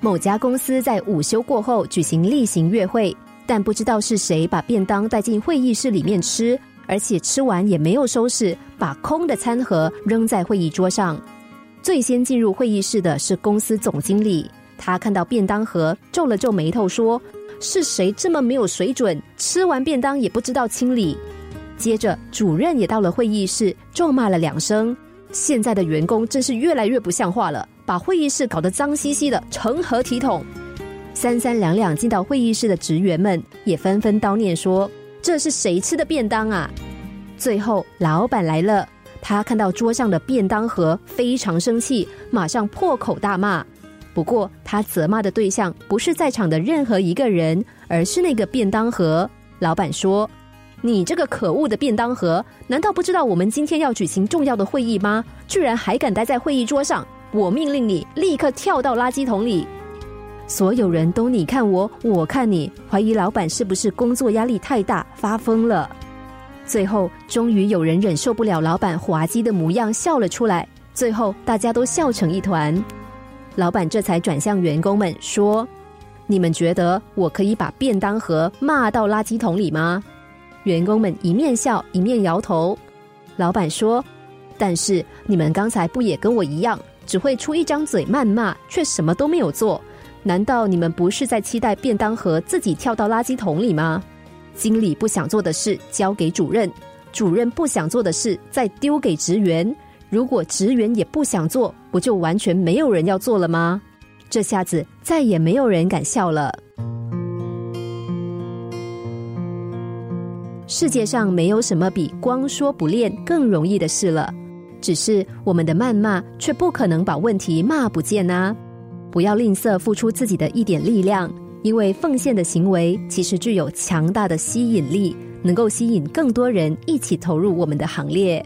某家公司在午休过后举行例行月会，但不知道是谁把便当带进会议室里面吃，而且吃完也没有收拾，把空的餐盒扔在会议桌上。最先进入会议室的是公司总经理，他看到便当盒，皱了皱眉头说：“是谁这么没有水准？吃完便当也不知道清理。”接着主任也到了会议室，咒骂了两声。现在的员工真是越来越不像话了，把会议室搞得脏兮兮的，成何体统？三三两两进到会议室的职员们也纷纷叨念说：“这是谁吃的便当啊？”最后老板来了，他看到桌上的便当盒，非常生气，马上破口大骂。不过他责骂的对象不是在场的任何一个人，而是那个便当盒。老板说。你这个可恶的便当盒，难道不知道我们今天要举行重要的会议吗？居然还敢待在会议桌上！我命令你立刻跳到垃圾桶里！所有人都你看我，我看你，怀疑老板是不是工作压力太大发疯了。最后，终于有人忍受不了老板滑稽的模样，笑了出来。最后，大家都笑成一团。老板这才转向员工们说：“你们觉得我可以把便当盒骂到垃圾桶里吗？”员工们一面笑一面摇头。老板说：“但是你们刚才不也跟我一样，只会出一张嘴谩骂，却什么都没有做？难道你们不是在期待便当盒自己跳到垃圾桶里吗？经理不想做的事交给主任，主任不想做的事再丢给职员。如果职员也不想做，不就完全没有人要做了吗？这下子再也没有人敢笑了。”世界上没有什么比光说不练更容易的事了，只是我们的谩骂却不可能把问题骂不见呐！不要吝啬付出自己的一点力量，因为奉献的行为其实具有强大的吸引力，能够吸引更多人一起投入我们的行列。